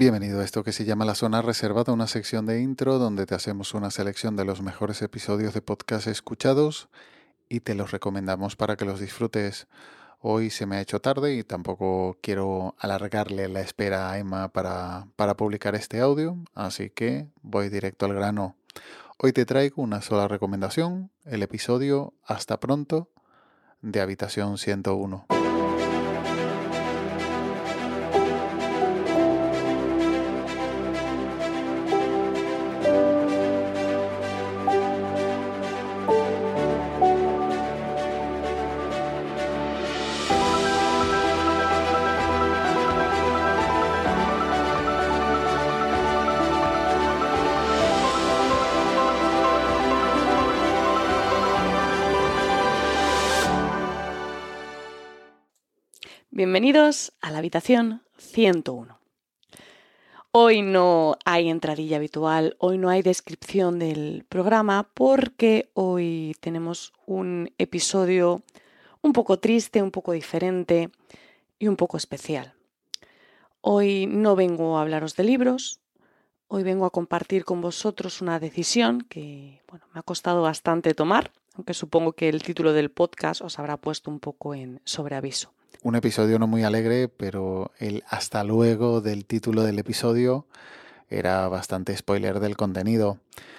Bienvenido a esto que se llama La Zona Reservada, una sección de intro donde te hacemos una selección de los mejores episodios de podcast escuchados y te los recomendamos para que los disfrutes. Hoy se me ha hecho tarde y tampoco quiero alargarle la espera a Emma para, para publicar este audio, así que voy directo al grano. Hoy te traigo una sola recomendación, el episodio Hasta pronto de Habitación 101. Bienvenidos a la habitación 101. Hoy no hay entradilla habitual, hoy no hay descripción del programa porque hoy tenemos un episodio un poco triste, un poco diferente y un poco especial. Hoy no vengo a hablaros de libros, hoy vengo a compartir con vosotros una decisión que bueno, me ha costado bastante tomar, aunque supongo que el título del podcast os habrá puesto un poco en sobreaviso un episodio no muy alegre, pero el hasta luego del título del episodio era bastante spoiler del contenido.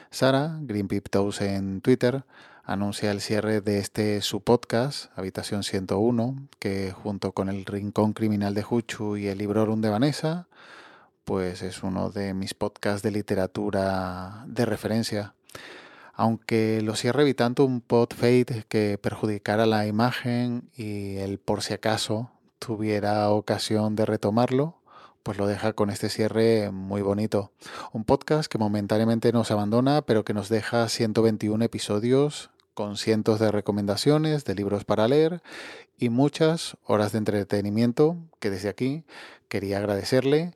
Sara, Green Toes en Twitter, anuncia el cierre de este su podcast, Habitación 101, que junto con el Rincón Criminal de Huchu y el Librorum de Vanessa, pues es uno de mis podcasts de literatura de referencia aunque lo cierre evitando un pod fade que perjudicara la imagen y el por si acaso tuviera ocasión de retomarlo, pues lo deja con este cierre muy bonito. Un podcast que momentáneamente nos abandona, pero que nos deja 121 episodios con cientos de recomendaciones de libros para leer y muchas horas de entretenimiento que desde aquí quería agradecerle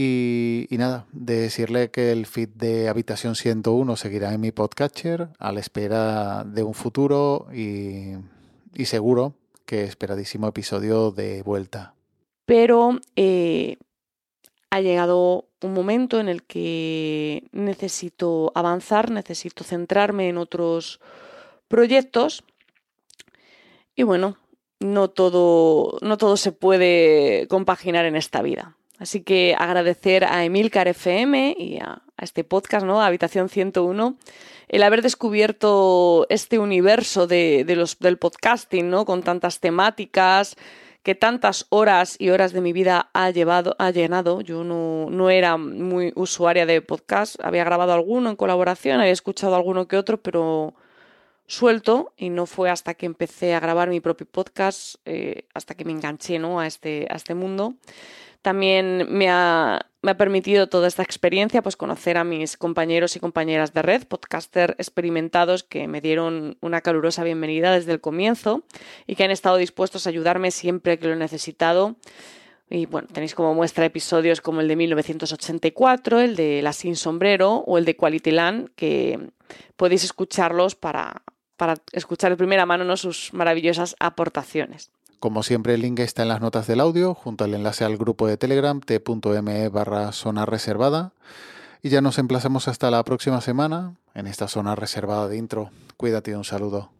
y, nada, de decirle que el feed de Habitación 101 seguirá en mi podcatcher a la espera de un futuro y, seguro que esperadísimo episodio de vuelta. Pero eh, ha llegado un momento en el que necesito avanzar, necesito centrarme en otros proyectos y bueno, no todo, no todo se puede compaginar en esta vida. Así que agradecer a Emilcar FM y a, este podcast, ¿no? Habitación 101, el haber descubierto este universo de, del podcasting, ¿no? Con tantas temáticas, que tantas horas y horas de mi vida ha llevado, ha llenado. Yo no, no era muy usuaria de podcast, había grabado alguno en colaboración, había escuchado alguno que otro, pero suelto y no fue hasta que empecé a grabar mi propio podcast, eh, hasta que me enganché ¿no? a, este, a este mundo. También me ha, permitido toda esta experiencia pues conocer a mis compañeros y compañeras de red, podcaster experimentados que me dieron una calurosa bienvenida desde el comienzo y que han estado dispuestos a ayudarme siempre que lo he necesitado. Y bueno, tenéis como muestra episodios como el de 1984, el de La Sin Sombrero o el de Quality Land, que podéis escucharlos para, para escuchar de primera mano sus maravillosas aportaciones. Como siempre, el link está en las notas del audio, junto al enlace al grupo de Telegram t.me barra zona reservada. Y ya nos emplazamos hasta la próxima semana en esta zona reservada de intro. Cuídate y un saludo.